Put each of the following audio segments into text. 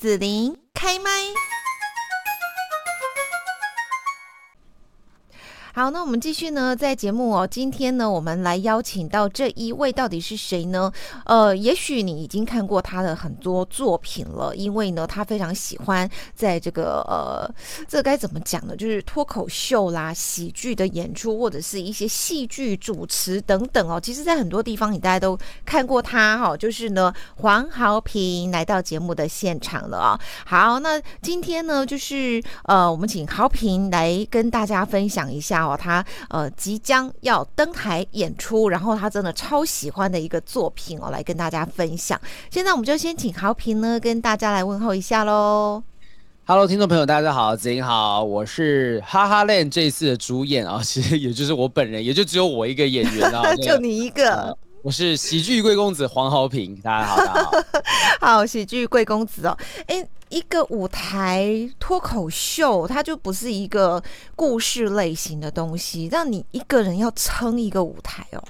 子琳开麦。好，那我们继续呢，在节目哦，今天呢，我们来邀请到这一位到底是谁呢？呃，也许你已经看过他的很多作品了，因为呢，他非常喜欢在这个呃，这该怎么讲呢？就是脱口秀啦、喜剧的演出，或者是一些戏剧主持等等哦。其实，在很多地方，你大家都看过他哈。就是呢，黄豪平来到节目的现场了啊。好，那今天呢，就是呃，我们请豪平来跟大家分享一下。他呃即将要登台演出，然后他真的超喜欢的一个作品哦，来跟大家分享。现在我们就先请豪平呢跟大家来问候一下喽。Hello，听众朋友，大家好，子英好，我是哈哈 land 这一次的主演啊，其实也就是我本人，也就只有我一个演员啊，就你一个。我是喜剧贵公子黄豪平，大家好，大家好，好喜剧贵公子哦，哎，一个舞台脱口秀，它就不是一个故事类型的东西，让你一个人要撑一个舞台哦。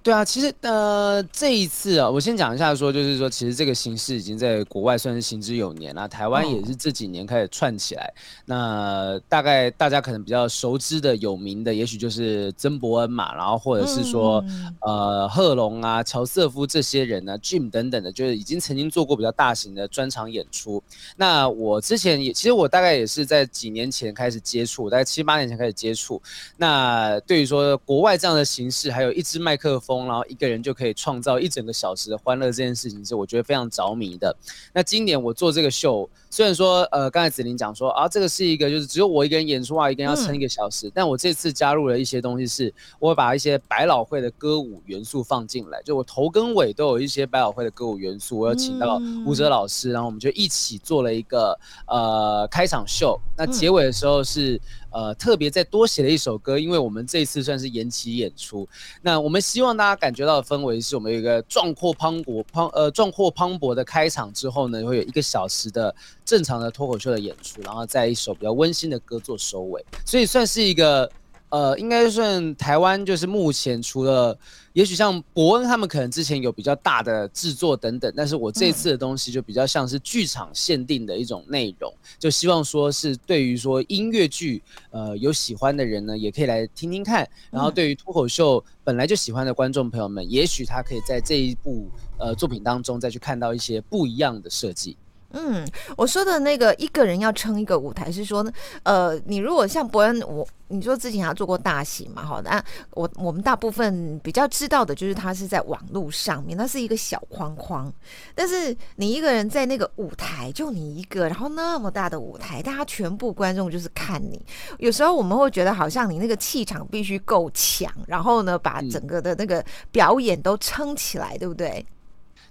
对啊，其实呃，这一次啊，我先讲一下，说就是说，其实这个形式已经在国外算是行之有年了，台湾也是这几年开始串起来。那大概大家可能比较熟知的、有名的，也许就是曾伯恩嘛，然后或者是说呃贺龙啊、乔瑟夫这些人呢，Jim 等等的，就是已经曾经做过比较大型的专场演出。那我之前也，其实我大概也是在几年前开始接触，大概七八年前开始接触。那对于说国外这样的形式，还有一支麦克风。然后一个人就可以创造一整个小时的欢乐，这件事情是我觉得非常着迷的。那今年我做这个秀，虽然说呃刚才子琳讲说啊这个是一个就是只有我一个人演出啊，一个人要撑一个小时，但我这次加入了一些东西，是我会把一些百老汇的歌舞元素放进来，就我头跟尾都有一些百老汇的歌舞元素，我有请到舞者老师，然后我们就一起做了一个呃开场秀，那结尾的时候是。呃，特别再多写了一首歌，因为我们这一次算是延期演出。那我们希望大家感觉到的氛围是我们有一个壮阔磅礴、磅呃壮阔磅礴的开场之后呢，会有一个小时的正常的脱口秀的演出，然后在一首比较温馨的歌做收尾，所以算是一个。呃，应该算台湾，就是目前除了，也许像伯恩他们可能之前有比较大的制作等等，但是我这次的东西就比较像是剧场限定的一种内容，就希望说是对于说音乐剧，呃，有喜欢的人呢，也可以来听听看，然后对于脱口秀本来就喜欢的观众朋友们，也许他可以在这一部呃作品当中再去看到一些不一样的设计。嗯，我说的那个一个人要撑一个舞台，是说呢，呃，你如果像伯恩，我你说之前他做过大戏嘛，好那，我我们大部分比较知道的就是他是在网络上面，那是一个小框框，但是你一个人在那个舞台，就你一个，然后那么大的舞台，大家全部观众就是看你，有时候我们会觉得好像你那个气场必须够强，然后呢，把整个的那个表演都撑起来，对不对？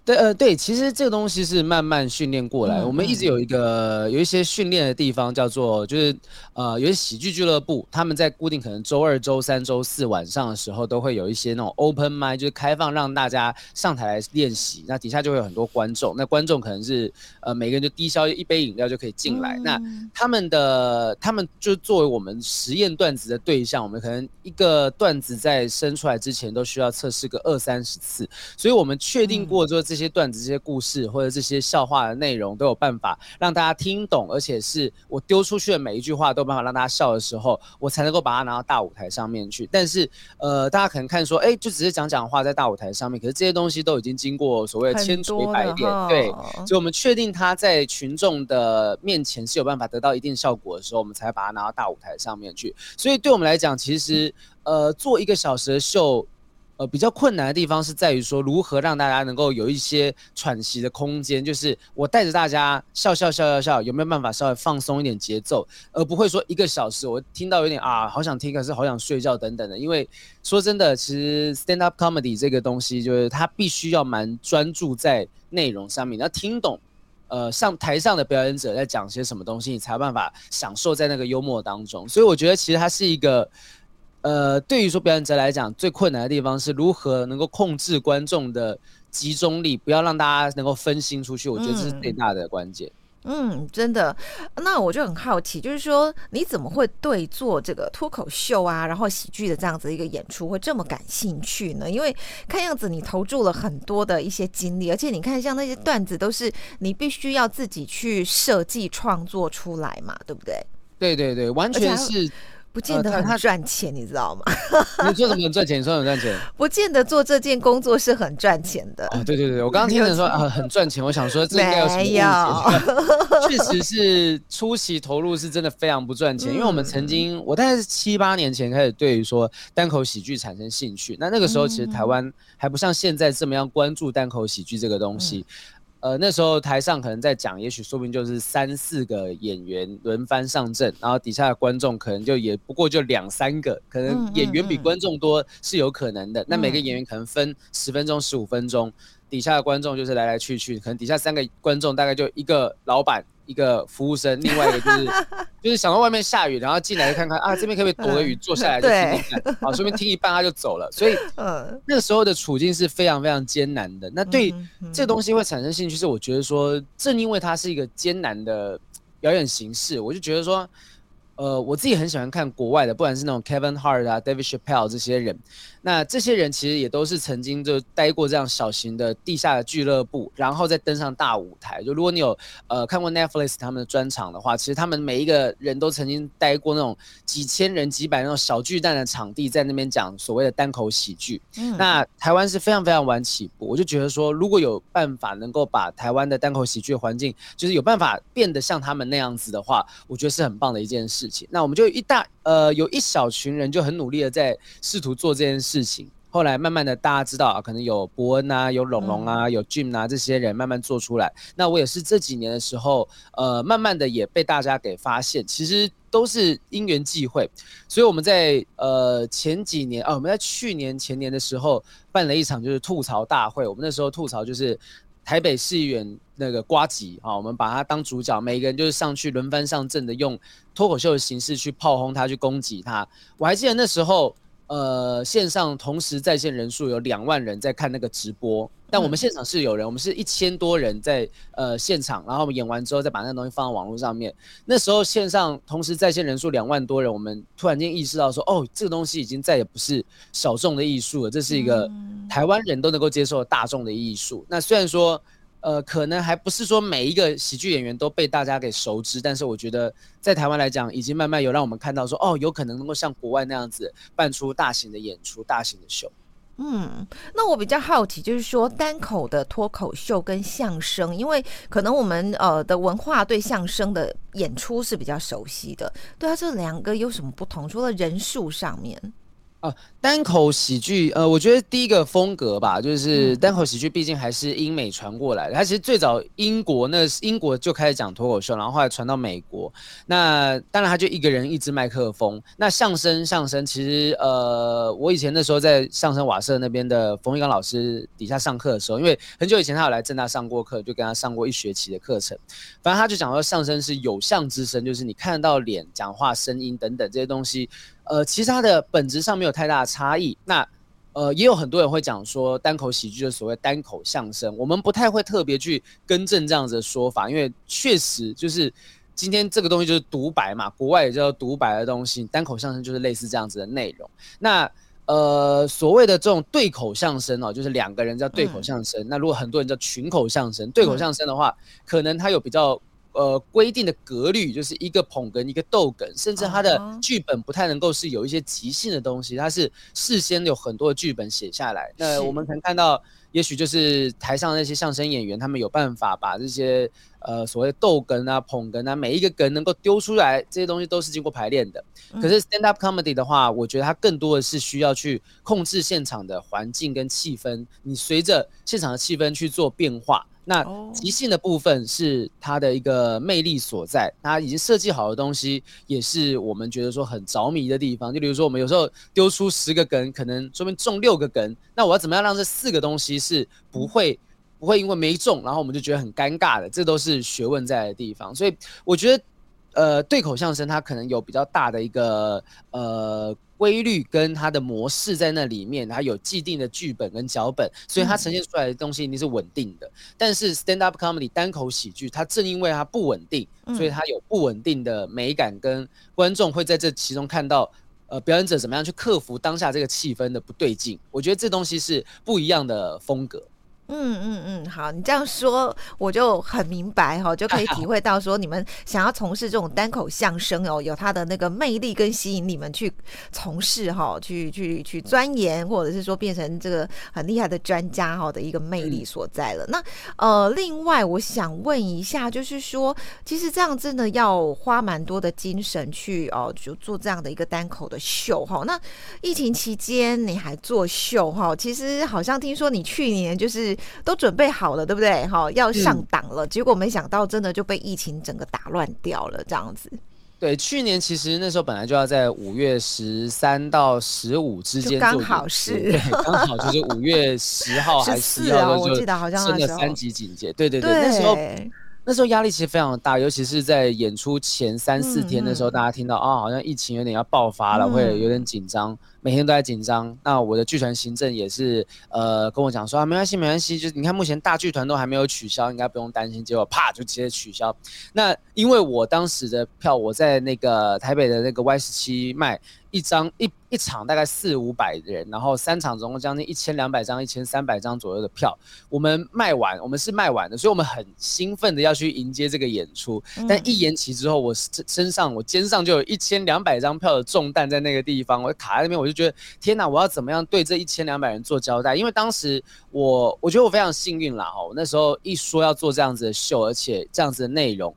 对，呃，对，其实这个东西是慢慢训练过来。我们一直有一个有一些训练的地方，叫做就是，呃，有些喜剧俱乐部，他们在固定可能周二、周三、周四晚上的时候，都会有一些那种 open m i 就是开放让大家上台来练习。那底下就会有很多观众，那观众可能是呃每个人就低消一杯饮料就可以进来。那他们的他们就作为我们实验段子的对象，我们可能一个段子在生出来之前都需要测试个二三十次，所以我们确定过之后这。这些段子、这些故事或者这些笑话的内容都有办法让大家听懂，而且是我丢出去的每一句话都有办法让大家笑的时候，我才能够把它拿到大舞台上面去。但是，呃，大家可能看说，哎，就只是讲讲话在大舞台上面，可是这些东西都已经经过所谓的千锤百炼，对，所以我们确定它在群众的面前是有办法得到一定效果的时候，我们才把它拿到大舞台上面去。所以，对我们来讲，其实，呃，做一个小时的秀。呃，比较困难的地方是在于说，如何让大家能够有一些喘息的空间，就是我带着大家笑笑笑笑笑，有没有办法稍微放松一点节奏，而不会说一个小时我听到有点啊，好想听，可是好想睡觉等等的。因为说真的，其实 stand up comedy 这个东西，就是它必须要蛮专注在内容上面，要听懂，呃，上台上的表演者在讲些什么东西，你才有办法享受在那个幽默当中。所以我觉得其实它是一个。呃，对于说表演者来讲，最困难的地方是如何能够控制观众的集中力，不要让大家能够分心出去。我觉得这是最大的关键。嗯，真的。那我就很好奇，就是说你怎么会对做这个脱口秀啊，然后喜剧的这样子一个演出会这么感兴趣呢？因为看样子你投注了很多的一些精力，而且你看像那些段子都是你必须要自己去设计创作出来嘛，对不对？对对对，完全是。不见得很赚钱，你知道吗？你做什么很赚钱？你说很赚钱？不见得做这件工作是很赚钱的。哦，对对对，我刚刚听人说啊很赚钱，我想说这应该有什么误解？确实是初期投入是真的非常不赚钱，因为我们曾经我大概是七八年前开始对于说单口喜剧产生兴趣，那那个时候其实台湾还不像现在这么样关注单口喜剧这个东西。呃，那时候台上可能在讲，也许说不定就是三四个演员轮番上阵，然后底下的观众可能就也不过就两三个，可能演员比观众多是有可能的。那每个演员可能分十分钟、十五分钟，底下的观众就是来来去去，可能底下三个观众大概就一个老板。一个服务生，另外一个就是 就是想到外面下雨，然后进来看看啊，这边可不可以躲个雨，坐下来就听听看，好，顺便听一半他就走了。所以那个时候的处境是非常非常艰难的。那对这东西会产生兴趣，是我觉得说，正因为它是一个艰难的表演形式，我就觉得说。呃，我自己很喜欢看国外的，不管是那种 Kevin Hart 啊、David Chappelle 这些人，那这些人其实也都是曾经就待过这样小型的地下的俱乐部，然后再登上大舞台。就如果你有呃看过 Netflix 他们的专场的话，其实他们每一个人都曾经待过那种几千人、几百那种小巨蛋的场地，在那边讲所谓的单口喜剧。嗯，那台湾是非常非常晚起步，我就觉得说，如果有办法能够把台湾的单口喜剧环境，就是有办法变得像他们那样子的话，我觉得是很棒的一件事情。那我们就一大呃有一小群人就很努力的在试图做这件事情，后来慢慢的大家知道啊，可能有伯恩啊，有龙龙啊，有 Jim 啊这些人慢慢做出来。那我也是这几年的时候，呃，慢慢的也被大家给发现，其实都是因缘际会。所以我们在呃前几年啊，我们在去年前年的时候办了一场就是吐槽大会，我们那时候吐槽就是台北市议员。那个瓜吉啊，我们把他当主角，每个人就是上去轮番上阵的，用脱口秀的形式去炮轰他，去攻击他。我还记得那时候，呃，线上同时在线人数有两万人在看那个直播，但我们现场是有人，我们是一千多人在呃现场，然后我们演完之后再把那个东西放到网络上面。那时候线上同时在线人数两万多人，我们突然间意识到说，哦，这个东西已经再也不是小众的艺术了，这是一个台湾人都能够接受的大众的艺术。那虽然说。呃，可能还不是说每一个喜剧演员都被大家给熟知，但是我觉得在台湾来讲，已经慢慢有让我们看到说，哦，有可能能够像国外那样子办出大型的演出、大型的秀。嗯，那我比较好奇，就是说单口的脱口秀跟相声，因为可能我们呃的文化对相声的演出是比较熟悉的，对啊，这两个有什么不同？除了人数上面。啊，单口喜剧，呃，我觉得第一个风格吧，就是单口喜剧，毕竟还是英美传过来的。它其实最早英国那英国就开始讲脱口秀，然后后来传到美国。那当然他就一个人一支麦克风。那相声，相声其实，呃，我以前那时候在相声瓦舍那边的冯玉刚老师底下上课的时候，因为很久以前他有来正大上过课，就跟他上过一学期的课程。反正他就讲说，相声是有相之声，就是你看得到脸、讲话、声音等等这些东西。呃，其实它的本质上没有太大的差异。那呃，也有很多人会讲说，单口喜剧的所谓单口相声，我们不太会特别去更正这样子的说法，因为确实就是今天这个东西就是独白嘛，国外也叫独白的东西，单口相声就是类似这样子的内容。那呃，所谓的这种对口相声哦，就是两个人叫对口相声。那如果很多人叫群口相声，对口相声的话，可能它有比较。呃，规定的格律就是一个捧哏，一个逗哏，甚至他的剧本不太能够是有一些即兴的东西，它是事先有很多的剧本写下来。那我们可能看到，也许就是台上那些相声演员，他们有办法把这些呃所谓逗哏啊、捧哏啊，每一个哏能够丢出来，这些东西都是经过排练的。可是 stand up comedy 的话，我觉得它更多的是需要去控制现场的环境跟气氛，你随着现场的气氛去做变化。那即兴的部分是它的一个魅力所在，它已经设计好的东西，也是我们觉得说很着迷的地方。就比如说，我们有时候丢出十个梗，可能说明中六个梗，那我要怎么样让这四个东西是不会不会因为没中，然后我们就觉得很尴尬的？这都是学问在的地方。所以我觉得，呃，对口相声它可能有比较大的一个呃规律跟它的模式在那里面，它有既定的剧本跟脚本，所以它呈现出来的东西一定是稳定的。但是 stand up comedy 单口喜剧，它正因为它不稳定，所以它有不稳定的美感，跟观众会在这其中看到，呃，表演者怎么样去克服当下这个气氛的不对劲。我觉得这东西是不一样的风格。嗯嗯嗯，好，你这样说我就很明白哈，就可以体会到说你们想要从事这种单口相声哦，有它的那个魅力跟吸引你们去从事哈，去去去钻研，或者是说变成这个很厉害的专家哈的一个魅力所在了。那呃，另外我想问一下，就是说，其实这样真的要花蛮多的精神去哦，就做这样的一个单口的秀哈。那疫情期间你还做秀哈？其实好像听说你去年就是。都准备好了，对不对？哈，要上档了，结果没想到真的就被疫情整个打乱掉了，这样子。对，去年其实那时候本来就要在五月十三到十五之间，刚好是，对，刚好就是五月十号 还是四号，我记得好像升了三级警戒。对对对，那时候那时候压力其实非常大，尤其是在演出前三四天的时候，大家听到啊，好像疫情有点要爆发了，会有点紧张。每天都在紧张，那我的剧团行政也是，呃，跟我讲说啊，没关系，没关系，就是你看目前大剧团都还没有取消，应该不用担心。结果啪就直接取消。那因为我当时的票我在那个台北的那个 Y 十七卖。一张一一场大概四五百人，然后三场总共将近一千两百张、一千三百张左右的票，我们卖完，我们是卖完的，所以我们很兴奋的要去迎接这个演出。但一延期之后，我身上我肩上就有一千两百张票的重担在那个地方，我卡在那边，我就觉得天哪，我要怎么样对这一千两百人做交代？因为当时我我觉得我非常幸运啦，哦，那时候一说要做这样子的秀，而且这样子的内容。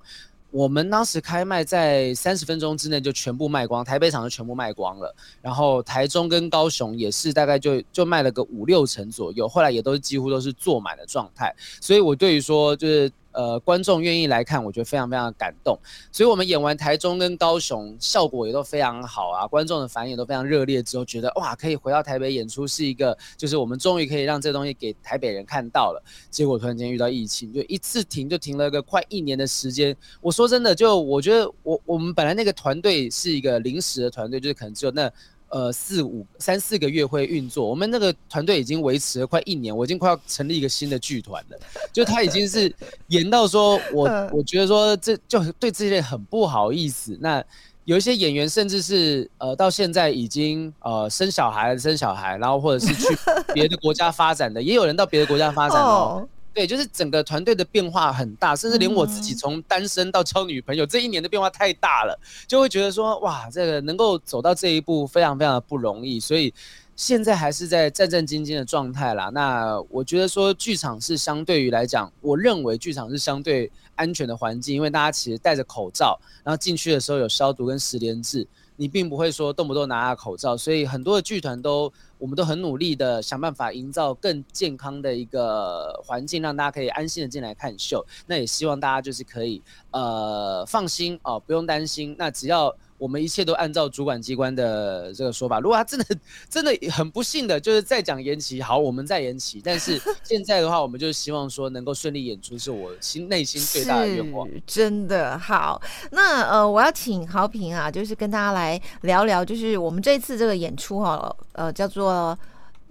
我们当时开卖在三十分钟之内就全部卖光，台北场就全部卖光了，然后台中跟高雄也是大概就就卖了个五六成左右，后来也都几乎都是坐满的状态，所以我对于说就是。呃，观众愿意来看，我觉得非常非常感动。所以，我们演完台中跟高雄，效果也都非常好啊，观众的反应都非常热烈。之后觉得哇，可以回到台北演出，是一个就是我们终于可以让这东西给台北人看到了。结果突然间遇到疫情，就一次停就停了个快一年的时间。我说真的，就我觉得我我们本来那个团队是一个临时的团队，就是可能只有那。呃，四五三四个月会运作，我们那个团队已经维持了快一年，我已经快要成立一个新的剧团了。就他已经是 演到说，我我觉得说这就对这些很不好意思。那有一些演员甚至是呃到现在已经呃生小孩生小孩，然后或者是去别的国家发展的，也有人到别的国家发展哦。对，就是整个团队的变化很大，甚至连我自己从单身到交女朋友这一年的变化太大了，就会觉得说哇，这个能够走到这一步非常非常的不容易，所以现在还是在战战兢兢的状态啦。那我觉得说剧场是相对于来讲，我认为剧场是相对安全的环境，因为大家其实戴着口罩，然后进去的时候有消毒跟十连制。你并不会说动不动拿下口罩，所以很多的剧团都，我们都很努力的想办法营造更健康的一个环境，让大家可以安心的进来看秀。那也希望大家就是可以呃放心哦，不用担心。那只要。我们一切都按照主管机关的这个说法。如果他真的 真的很不幸的，就是再讲延期，好，我们再延期。但是现在的话，我们就希望说能够顺利演出，是我心内心最大的愿望。真的好，那呃，我要请豪平啊，就是跟大家来聊聊，就是我们这次这个演出哈，呃，叫做。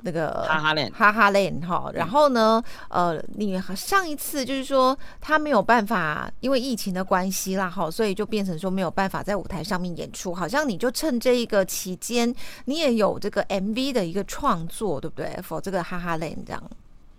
那个哈哈链，哈哈链哈，然后呢，呃，你上一次就是说他没有办法，因为疫情的关系啦，哈，所以就变成说没有办法在舞台上面演出。好像你就趁这一个期间，你也有这个 MV 的一个创作，对不对？for 这个哈哈链这样。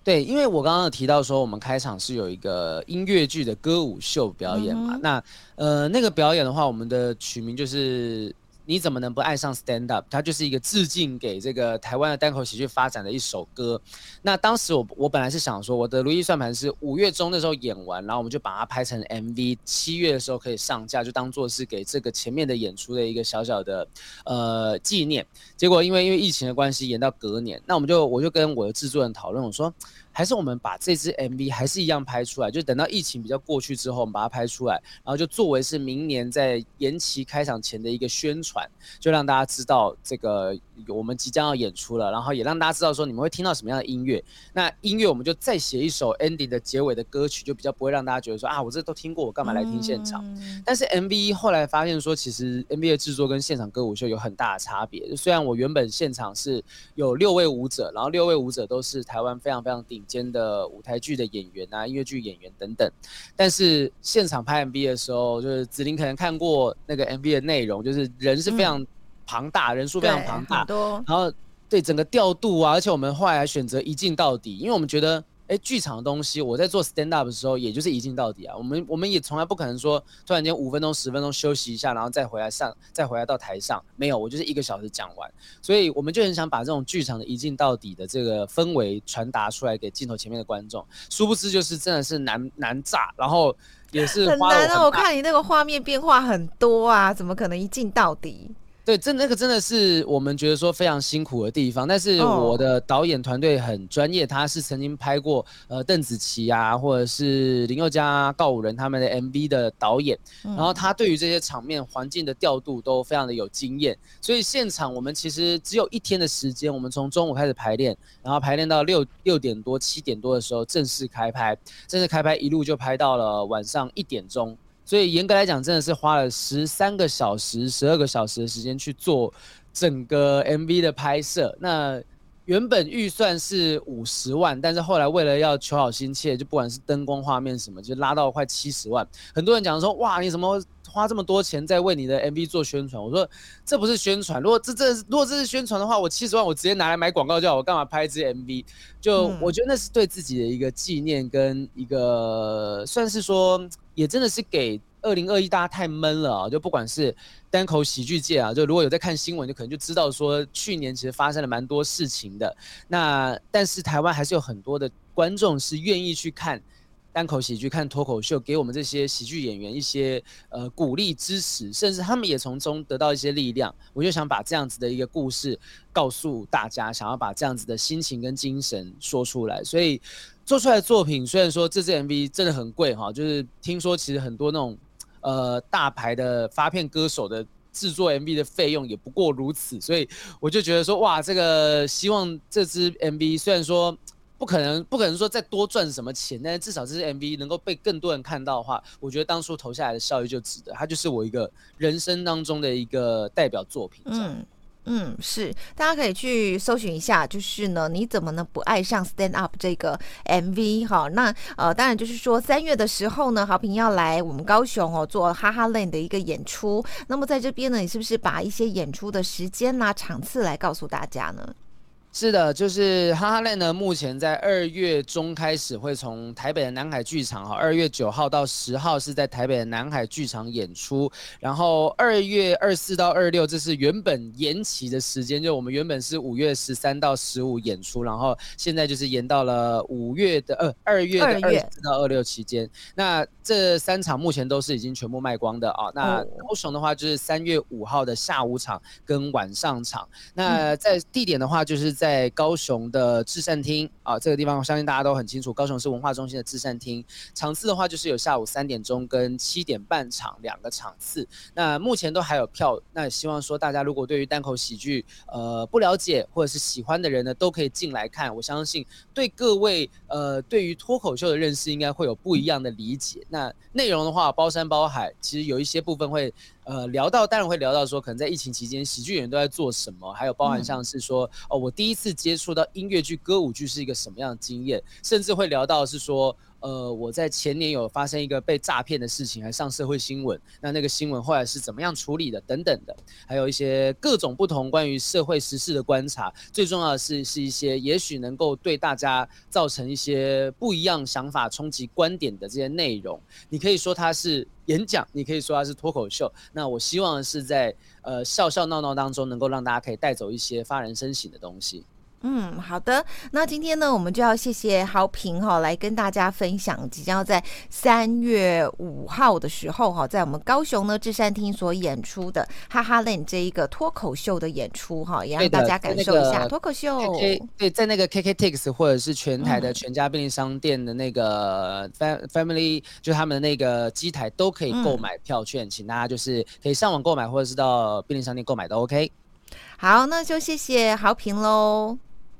对，因为我刚刚有提到说，我们开场是有一个音乐剧的歌舞秀表演嘛，那呃，那个表演的话，我们的取名就是。你怎么能不爱上 Stand Up？它就是一个致敬给这个台湾的单口喜剧发展的一首歌。那当时我我本来是想说，我的如意算盘是五月中的时候演完，然后我们就把它拍成 MV，七月的时候可以上架，就当做是给这个前面的演出的一个小小的呃纪念。结果因为因为疫情的关系，演到隔年，那我们就我就跟我的制作人讨论，我说。还是我们把这支 MV 还是一样拍出来，就等到疫情比较过去之后，我们把它拍出来，然后就作为是明年在延期开场前的一个宣传，就让大家知道这个我们即将要演出了，然后也让大家知道说你们会听到什么样的音乐。那音乐我们就再写一首 ending 的结尾的歌曲，就比较不会让大家觉得说啊，我这都听过，我干嘛来听现场？但是 MV 后来发现说，其实 MV 的制作跟现场歌舞秀有很大的差别。虽然我原本现场是有六位舞者，然后六位舞者都是台湾非常非常顶尖的舞台剧的演员啊，音乐剧演员等等，但是现场拍 MV 的时候，就是子琳可能看过那个 MV 的内容，就是人是非常。庞大人数非常庞大，然后对整个调度啊，而且我们后来还选择一镜到底，因为我们觉得，哎，剧场的东西，我在做 stand up 的时候，也就是一镜到底啊。我们我们也从来不可能说，突然间五分钟、十分钟休息一下，然后再回来上，再回来到台上，没有，我就是一个小时讲完。所以我们就很想把这种剧场的一镜到底的这个氛围传达出来给镜头前面的观众。殊不知就是真的是难难炸，然后也是很难啊。我看你那个画面变化很多啊，怎么可能一镜到底？对，真那个真的是我们觉得说非常辛苦的地方，但是我的导演团队很专业，他是曾经拍过呃邓紫棋啊，或者是林宥嘉、告五人他们的 MV 的导演，然后他对于这些场面环境的调度都非常的有经验，所以现场我们其实只有一天的时间，我们从中午开始排练，然后排练到六六点多、七点多的时候正式开拍，正式开拍一路就拍到了晚上一点钟。所以严格来讲，真的是花了十三个小时、十二个小时的时间去做整个 MV 的拍摄。那原本预算是五十万，但是后来为了要求好心切，就不管是灯光、画面什么，就拉到快七十万。很多人讲说：“哇，你怎么花这么多钱在为你的 MV 做宣传？”我说：“这不是宣传。如果这这如果这是宣传的话，我七十万我直接拿来买广告就好。我干嘛拍一支 MV？就我觉得那是对自己的一个纪念跟一个算是说。”也真的是给二零二一大家太闷了啊！就不管是单口喜剧界啊，就如果有在看新闻，就可能就知道说去年其实发生了蛮多事情的。那但是台湾还是有很多的观众是愿意去看单口喜剧、看脱口秀，给我们这些喜剧演员一些呃鼓励、支持，甚至他们也从中得到一些力量。我就想把这样子的一个故事告诉大家，想要把这样子的心情跟精神说出来，所以。做出来的作品虽然说这支 MV 真的很贵哈，就是听说其实很多那种呃大牌的发片歌手的制作 MV 的费用也不过如此，所以我就觉得说哇，这个希望这支 MV 虽然说不可能不可能说再多赚什么钱，但是至少这支 MV 能够被更多人看到的话，我觉得当初投下来的效益就值得，它就是我一个人生当中的一个代表作品。嗯。嗯，是，大家可以去搜寻一下，就是呢，你怎么能不爱上 Stand Up 这个 MV 哈？那呃，当然就是说三月的时候呢，好评要来我们高雄哦做哈哈 land 的一个演出。那么在这边呢，你是不是把一些演出的时间啦、场次来告诉大家呢？是的，就是哈哈类呢，目前在二月中开始会从台北的南海剧场哈，二月九号到十号是在台北的南海剧场演出，然后二月二四到二六这是原本延期的时间，就我们原本是五月十三到十五演出，然后现在就是延到了五月的呃二月的二四到二六期间，那这三场目前都是已经全部卖光的啊。那高雄的话就是三月五号的下午场跟晚上场，那在地点的话就是。在高雄的至善厅啊，这个地方我相信大家都很清楚，高雄市文化中心的至善厅。场次的话，就是有下午三点钟跟七点半场两个场次。那目前都还有票，那希望说大家如果对于单口喜剧呃不了解或者是喜欢的人呢，都可以进来看。我相信对各位呃对于脱口秀的认识应该会有不一样的理解。那内容的话，包山包海，其实有一些部分会。呃，聊到当然会聊到说，可能在疫情期间，喜剧演员都在做什么，还有包含像是说，哦，我第一次接触到音乐剧、歌舞剧是一个什么样的经验，甚至会聊到是说。呃，我在前年有发生一个被诈骗的事情，还上社会新闻。那那个新闻后来是怎么样处理的？等等的，还有一些各种不同关于社会时事的观察。最重要的是，是一些也许能够对大家造成一些不一样想法、冲击观点的这些内容。你可以说它是演讲，你可以说它是脱口秀。那我希望是在呃笑笑闹闹当中，能够让大家可以带走一些发人深省的东西。嗯，好的。那今天呢，我们就要谢谢豪平哈，来跟大家分享即将在三月五号的时候哈，在我们高雄呢智善厅所演出的哈哈 land 这一个脱口秀的演出哈，也让大家感受一下脱口秀。对，在那个 KKTix 或者是全台的全家便利商店的那个 Family 就他们的那个机台都可以购买票券，请大家就是可以上网购买或者是到便利商店购买都 OK。好，那就谢谢豪平喽。